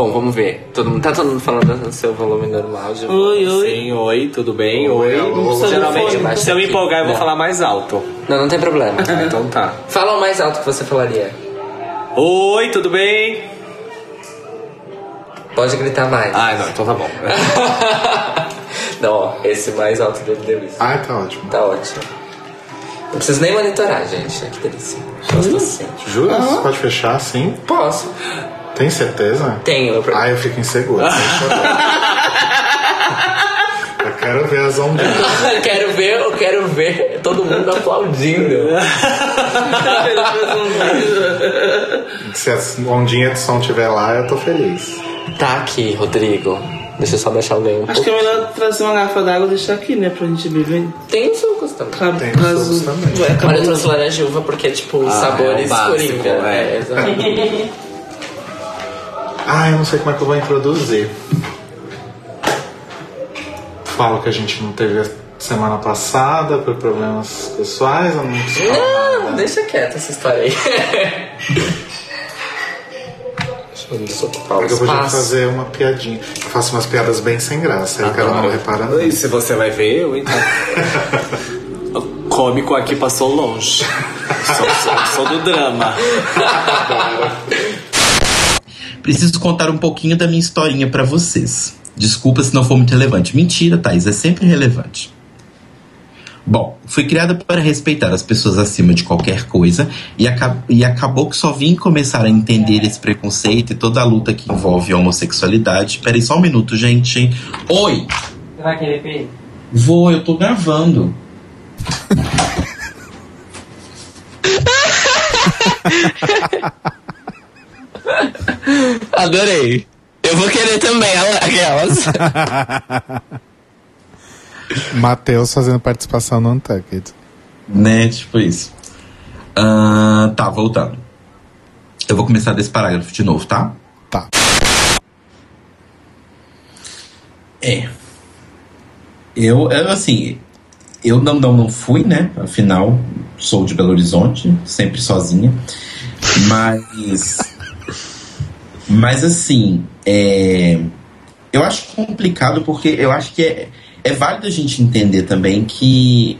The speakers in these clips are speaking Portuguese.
Bom, vamos ver. Todo mundo, tá todo mundo falando no seu volume normal de Oi, oi. Sim, oi, tudo bem? Oi, Oi. alô. Geralmente, Fone. se eu me empolgar, eu vou Não. falar mais alto. Não, não tem problema. Então tá. Fala o mais alto que você falaria. Oi, tudo bem? Pode gritar mais. Ah, não, então tá bom. não, ó, esse mais alto dele deu isso. Ai, tá ótimo. Tá ótimo. Não preciso nem monitorar, gente. Que delícia. Gosto. Jura? Você pode fechar assim? Posso. Tem certeza? Tenho. Eu... Ai, eu fico inseguro. Deixa eu. Eu quero ver as ondinhas. quero ver, eu quero ver todo mundo aplaudindo. Se a ondinha de som estiver lá, eu tô feliz. Tá aqui, Rodrigo. Deixa eu só deixar alguém um Acho pouco. que é melhor trazer uma garrafa d'água e deixar aqui, né? Pra gente beber. Tem sucos também. Caso- Tem caso- sucos também. Olha, eu trouxe laranja e uva porque é tipo Ah, sabores é o básico, coringa. é. exato. Ai, eu não sei como é que eu vou introduzir. Falo que a gente não teve a semana passada por problemas pessoais, eu não preciso Não, deixa quieto essa história aí. Deixa eu o Eu espaço. fazer uma piadinha. Eu faço umas piadas bem sem graça, aí o cara não repara nada. E se você vai ver, eu então. O cômico aqui passou longe. Sou, sou- sou do drama. Preciso contar um pouquinho da minha historinha pra vocês. Desculpa se não for muito relevante. Mentira, Thaís, é sempre relevante. Bom, fui criada para respeitar as pessoas acima de qualquer coisa e, aca- e acabou que só vim começar a entender esse preconceito e toda a luta que envolve a homossexualidade. Peraí só um minuto, gente. Oi! Você vai querer ver? Vou, eu tô gravando. Adorei. Eu vou querer também, aquelas. Matheus fazendo participação no Untucked. Né, tipo isso. Ah, tá, voltando. Eu vou começar desse parágrafo de novo, tá? Tá. É. Eu, eu, assim, eu não, não, não fui, né? Afinal, sou de Belo Horizonte, sempre sozinha. Mas. Mas, assim, é, eu acho complicado porque eu acho que é, é válido a gente entender também que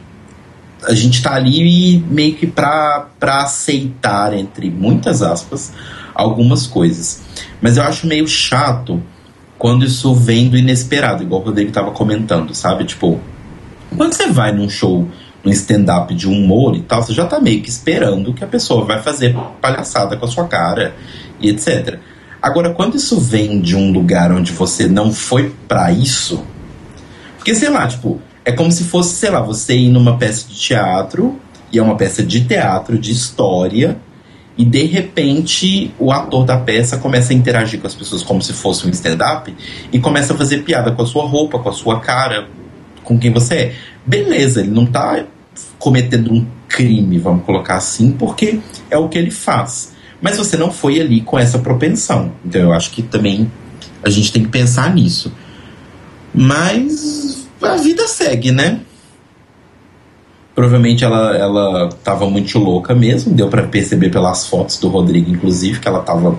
a gente tá ali meio que pra, pra aceitar, entre muitas aspas, algumas coisas. Mas eu acho meio chato quando isso vem do inesperado, igual o Rodrigo tava comentando, sabe? Tipo, quando você vai num show, num stand-up de humor e tal, você já tá meio que esperando que a pessoa vai fazer palhaçada com a sua cara e etc. Agora, quando isso vem de um lugar onde você não foi pra isso, porque sei lá, tipo, é como se fosse, sei lá, você ir numa peça de teatro, e é uma peça de teatro, de história, e de repente o ator da peça começa a interagir com as pessoas como se fosse um stand-up e começa a fazer piada com a sua roupa, com a sua cara, com quem você é. Beleza, ele não tá cometendo um crime, vamos colocar assim, porque é o que ele faz. Mas você não foi ali com essa propensão. Então eu acho que também a gente tem que pensar nisso. Mas a vida segue, né? Provavelmente ela, ela tava muito louca mesmo, deu pra perceber pelas fotos do Rodrigo, inclusive, que ela tava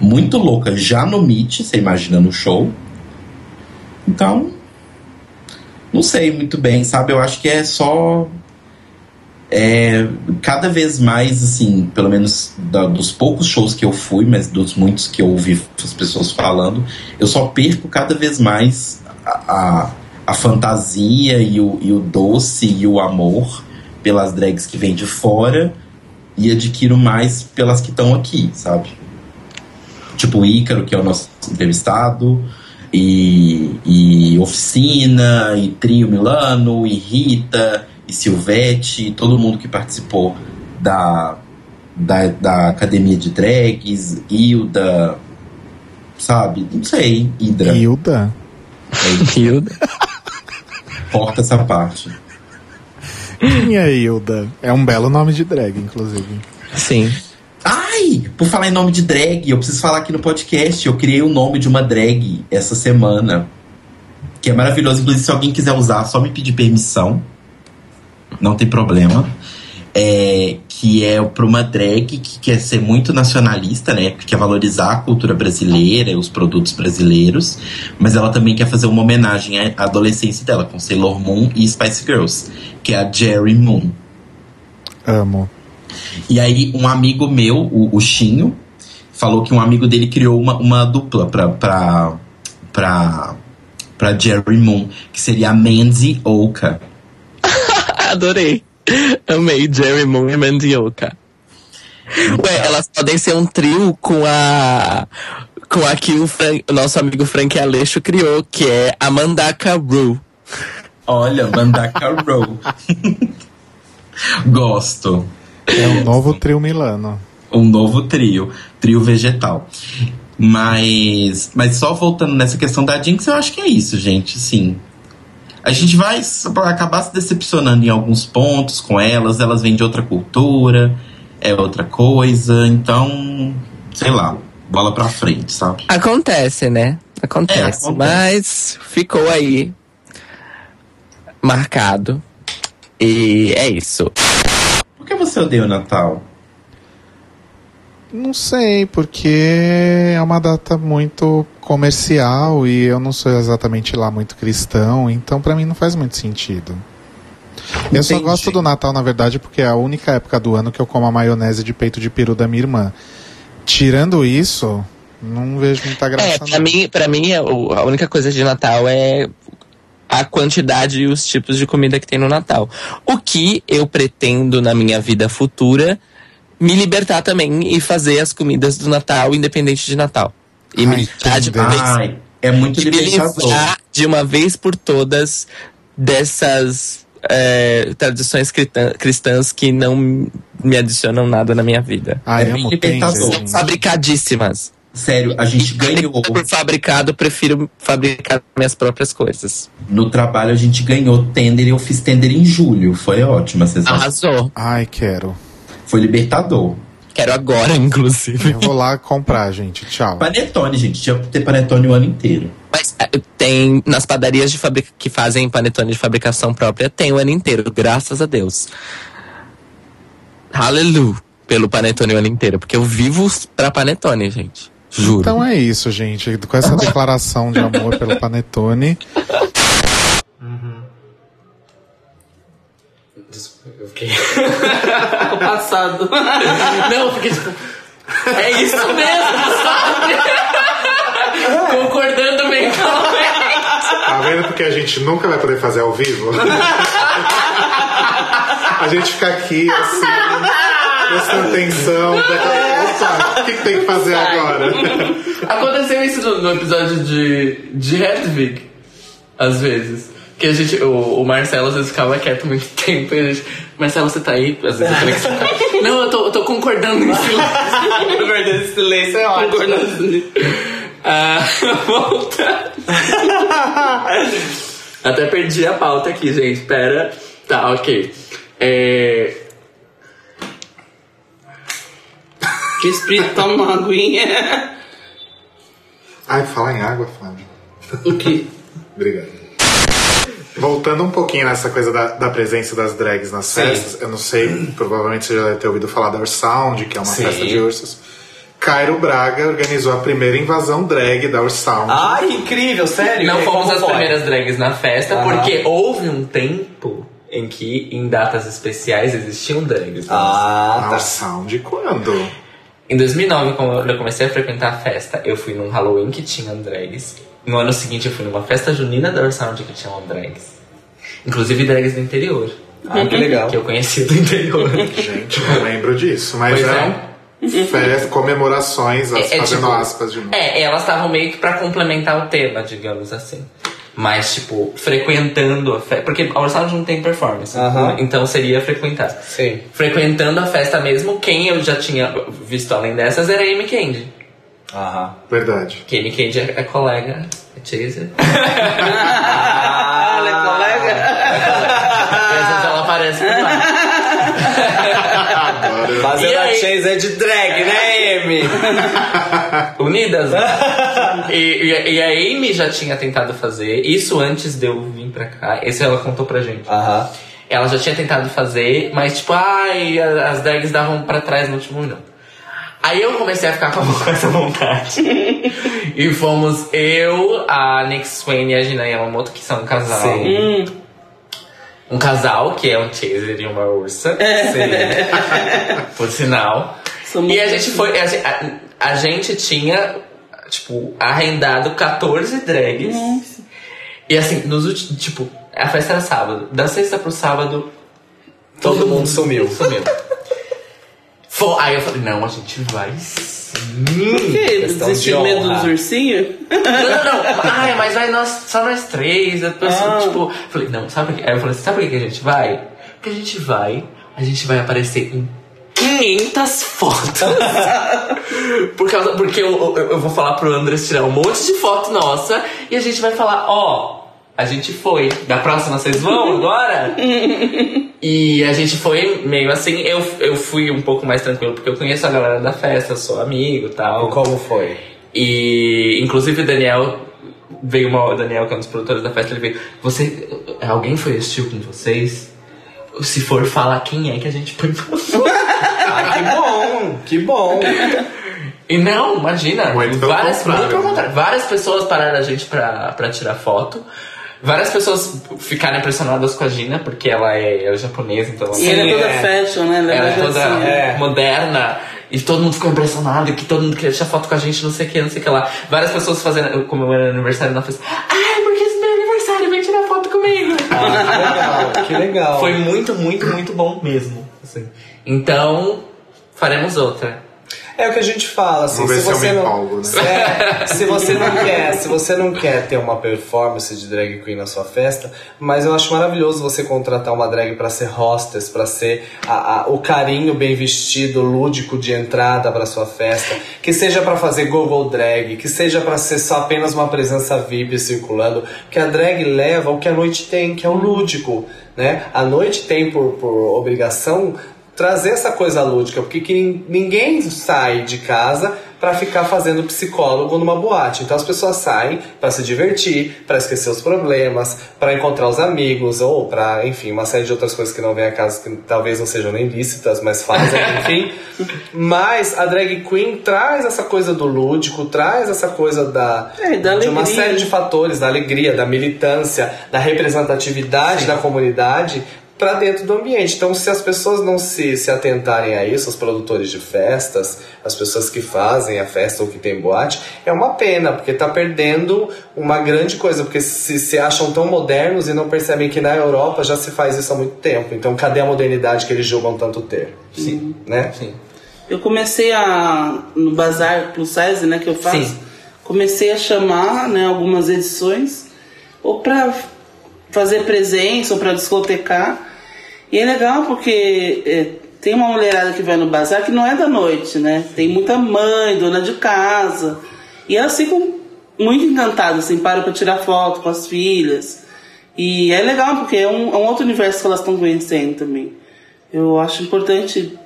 muito louca já no Meet, você imagina no show. Então, não sei muito bem, sabe? Eu acho que é só. É, cada vez mais, assim, pelo menos da- dos poucos shows que eu fui, mas dos muitos que eu ouvi as pessoas falando, eu só perco cada vez mais a, a, a fantasia e o, e o doce e o amor pelas drags que vêm de fora e adquiro mais pelas que estão aqui, sabe? Tipo o Ícaro, que é o nosso entrevistado, e, e Oficina, e Trio Milano, e Rita, e Silvete, e todo mundo que participou da, da, da academia de drags, Hilda, sabe? Não sei, Hidra. Hilda? Hilda. Corta essa parte. Quem é Hilda? É um belo nome de drag, inclusive. Sim. Ai, por falar em nome de drag, eu preciso falar aqui no podcast. Eu criei o nome de uma drag essa semana. Que é maravilhoso. Inclusive, se alguém quiser usar, só me pedir permissão. Não tem problema. é, que é para uma drag que quer ser muito nacionalista, né? Que quer valorizar a cultura brasileira, os produtos brasileiros, mas ela também quer fazer uma homenagem à adolescência dela com Sailor Moon e Spice Girls, que é a Jerry Moon. Amo. E aí, um amigo meu, o, o Chinho, falou que um amigo dele criou uma, uma dupla pra, pra, pra, pra Jerry Moon, que seria a Mandy Oka. Adorei. Amei Jerry Moon e Mandioca. Ué, elas podem ser um trio com a. Com a que o, nosso amigo Frank Aleixo criou, que é a Mandaka Rue. Olha, Mandaka Row. Gosto. É o novo trio Milano. Um novo trio, trio vegetal. Mas, mas só voltando nessa questão da Jinx, eu acho que é isso, gente. Sim. A gente vai acabar se decepcionando em alguns pontos com elas, elas vêm de outra cultura, é outra coisa, então, sei lá, bola pra frente, sabe? Acontece, né? Acontece. É, acontece. Mas ficou aí marcado. E é isso. Por que você odeia o Natal? Não sei, porque é uma data muito comercial e eu não sou exatamente lá muito cristão, então pra mim não faz muito sentido. Eu só Entendi. gosto do Natal, na verdade, porque é a única época do ano que eu como a maionese de peito de peru da minha irmã. Tirando isso, não vejo muita graça. É, pra não. mim, pra mim é a única coisa de Natal é a quantidade e os tipos de comida que tem no Natal. O que eu pretendo na minha vida futura me libertar também e fazer as comidas do Natal independente de Natal. E me Ai, livrar de que uma vez, Ai, é muito de me livrar de uma vez por todas dessas é, tradições cristã- cristãs que não me adicionam nada na minha vida. Ai, É libertador. gente. Fabricadíssimas. Sério, a gente ganhou. Por fabricado, eu prefiro fabricar minhas próprias coisas. No trabalho a gente ganhou tender e eu fiz tender em julho. Foi ótimo a sensação. Arrasou. Ai, quero. Foi libertador. Quero agora, inclusive. Eu vou lá comprar, gente. Tchau. Panetone, gente. Tinha que ter panetone o ano inteiro. Mas é, tem nas padarias de fabric... que fazem panetone de fabricação própria, tem o ano inteiro, graças a Deus. Hallelujah pelo panetone o ano inteiro, porque eu vivo pra panetone, gente. Juro. Então é isso, gente. Com essa declaração de amor pelo Panetone, fiquei. O passado. Não, eu fiquei tipo. É isso mesmo, sabe? Concordando mentalmente. Tá vendo porque a gente nunca vai poder fazer ao vivo? a gente fica aqui assim, prestando atenção. Opa, o que, que tem que fazer agora? Aconteceu isso no, no episódio de, de Hedwig, às vezes. Que a gente, o, o Marcelo às vezes ficava quieto muito tempo e a gente. Marcelo, você tá aí? Às vezes eu falei que você tá. Não, eu tô, eu tô concordando em silêncio. Guardando esse silêncio é ótimo. concordando em silêncio. Ah, volta. Até perdi a pauta aqui, gente. Pera. Tá, ok. É. Que espírito toma uma aguinha. Ai, fala em água, Flávio. O que? Obrigado. Voltando um pouquinho nessa coisa da, da presença das drags nas Sim. festas, eu não sei, provavelmente você já deve ter ouvido falar da Ursound, que é uma Sim. festa de ursos. Cairo Braga organizou a primeira invasão drag da Ursound. Ai, que incrível, sério. Não E fomos as foi? primeiras drags na festa, Aham. porque houve um tempo em que em datas especiais existiam drags. Ah, a tá. Ursound quando? Em 2009, quando eu comecei a frequentar a festa, eu fui num Halloween que tinha drags. No ano seguinte, eu fui numa festa junina da Ursound que tinha drags. Inclusive drags do interior. Ah, que legal. Que eu conheci do interior. Gente, não lembro disso, mas Pois é. Festa, comemorações, as- É- é fazendo tipo- aspas de novo. É, elas estavam meio que pra complementar o tema, digamos assim. Mas, tipo, frequentando a festa. Porque a Ursound não tem performance. Aham. Então seria frequentar. Sim. Frequentando a festa mesmo, quem eu já tinha visto além dessas era a Amy Candy. Aham. Verdade. Que a Amy Candy é, é colega, é chaser. Ah, ela é colega? Às vezes ela aparece por lá. Fazendo a aí? Chase é de drag, né, Amy? Unidas. né? e, e, e a Amy já tinha tentado fazer isso antes de eu vir pra cá. Isso ela contou pra gente. Aham. Ela já tinha tentado fazer, mas tipo, ai, as drags davam pra trás no último minuto. Aí eu comecei a ficar com essa vontade. e fomos eu, a Nick Swain e a Gina Yamamoto, que são um casal. Hum, Um casal, que é um chaser e uma ursa. Por sinal. Somos E a gente foi. A, a- a gente tinha, tipo, arrendado 14 drags. E assim, nos últimos. Tipo, a festa era sábado. Da sexta pro sábado, Todo mundo sumiu. sumiu. Fo- Aí eu falei, não, a gente vai sim. Por quê? questão de Desistiu medo dos ursinhos? Não, não, não. Ai, mas vai nós, só nós três. Depois, Ah. tipo, falei, não, sabe o que? Aí eu falei, sabe por que a gente vai? Porque a gente vai, a gente vai aparecer em 500 fotos. Por causa, porque eu, eu, eu vou falar pro Andres tirar um monte de foto nossa e a gente vai falar, ó, a gente foi. Da próxima vocês vão agora? E a gente foi meio assim, eu, eu fui um pouco mais tranquilo, porque eu conheço a galera da festa, sou amigo e tal. Como foi? E inclusive o Daniel veio uma o Daniel, que é um dos produtores da festa, ele veio. Você. Alguém foi assistir com vocês? Se for, fala quem é que a gente põe pra fora. Que bom, que bom. E não, imagina. Várias, né? Várias pessoas pararam a gente pra, pra tirar foto. Várias pessoas ficaram impressionadas com a Gina, porque ela é, ela é japonesa, então ela E ela é toda é. fashion, né? Ela ela é toda assim, é. moderna. E todo mundo ficou impressionado, que todo mundo queria tirar foto com a gente, não sei o que, não sei o que lá. Várias pessoas fazendo, comemorando aniversário na festa. Ai, porque esse meu aniversário, vem tirar foto comigo. Ah, que legal, que legal. Foi muito, muito, muito bom mesmo. assim. Então, faremos outra. É o que a gente fala, assim, se se eu você não, empolgo, né? É, se você não quer, se você não quer ter uma performance de drag queen na sua festa, mas eu acho maravilhoso você contratar uma drag pra ser hostess, pra ser a- a- o carinho bem vestido, lúdico de entrada pra sua festa, que seja pra fazer Google drag, que seja pra ser só apenas uma presença VIP circulando, que a drag leva o que a noite tem, que é o lúdico, né? A noite tem por, por obrigação trazer essa coisa lúdica, porque que ninguém sai de casa pra ficar fazendo psicólogo numa boate. Então as pessoas saem pra se divertir, pra esquecer os problemas, pra encontrar os amigos ou pra, enfim, uma série de outras coisas que não vêm a casa que talvez não sejam nem lícitas, mas fazem, enfim. Mas a drag queen traz essa coisa do lúdico, traz essa coisa da É, da de uma série de fatores, da alegria, da militância, da representatividade da comunidade para dentro do ambiente. Então, se as pessoas não se, se atentarem a isso, os produtores de festas, as pessoas que fazem a festa ou que tem boate, é uma pena, porque tá perdendo uma grande coisa, porque se, se acham tão modernos e não percebem que na Europa já se faz isso há muito tempo. Então, cadê a modernidade que eles julgam tanto ter? Sim. Né? Sim. Eu comecei a. No Bazar Plus Size, né, que eu faço, Sim. comecei a chamar né, algumas edições, ou pra fazer presença, ou pra discotecar. E é legal porque é, tem uma mulherada que vai no bazar que não é da noite, né? Tem muita mãe, dona de casa. E elas ficam muito encantadas, assim, param pra tirar foto com as filhas. E é legal porque é um, é um outro universo que elas estão conhecendo também. Eu acho importante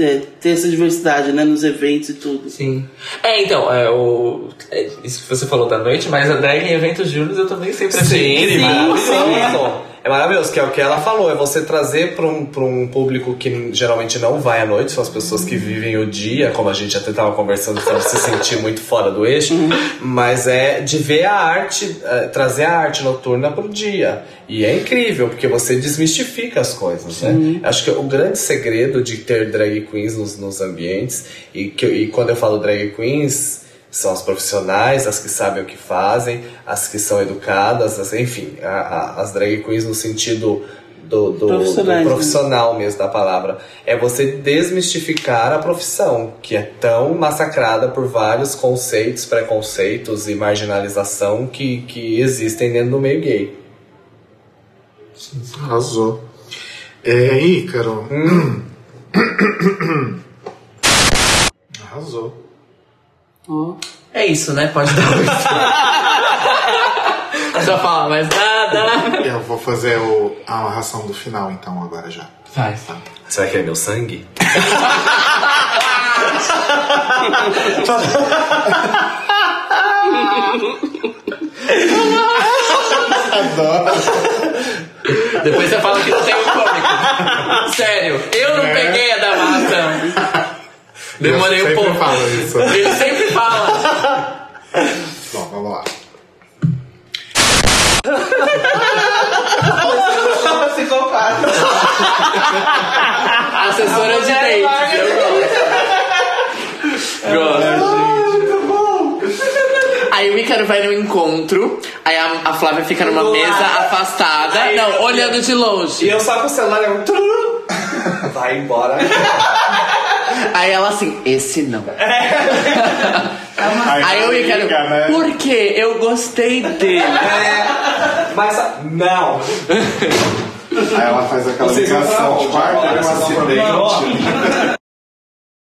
é, ter essa diversidade, né, nos eventos e tudo. Sim. É, então, é, o, é, isso que você falou da noite, mas a drag em eventos júnior eu também sempre achei Sim, incrível. maravilhoso. É maravilhoso, que é o que ela falou, é você trazer para um, pra um público que geralmente não vai à noite, são as pessoas que vivem o dia, como a gente até estava conversando, para se sentir muito fora do eixo, mas é de ver a arte, é, trazer a arte noturna pro dia. E é incrível, porque você desmistifica as coisas, né? Acho que o grande segredo de ter drag queens nos, nos ambientes, e, que, e quando eu falo drag queens, são as profissionais, as que sabem o que fazem, as que são educadas, as- enfim, a- a- as drag queens no sentido do, do- do né? profissional mesmo da palavra. É você desmistificar a profissão, que é tão massacrada por vários conceitos, preconceitos e marginalização que, que existem dentro do meio gay. Arrasou. É, Ícaro. Arrasou. É isso, né? Pode dar um Não Só falar mais nada. Eu vou fazer o, a narração do final, então, agora já. Faz. Você vai querer meu sangue? Depois você fala que não tem o como. Sério, eu não peguei a da amarração. Demorei Eu um pouco. falo isso. Ele sempre Assessora de date. Eu gosto. Gosto. Aí o Ícaro vai no encontro, aí a, a Flávia fica numa mesa afastada. Aí não, eu- olhando de E longe. eu saco o celular e eu. tururu. Vai embora. Aí ela assim, esse não. Aí, Aí o Ícaro, liga, né? por quê? Eu gostei dele. É, mas. Não! Aí ela faz aquela Vocês ligação, tipo, ah, teve um acidente.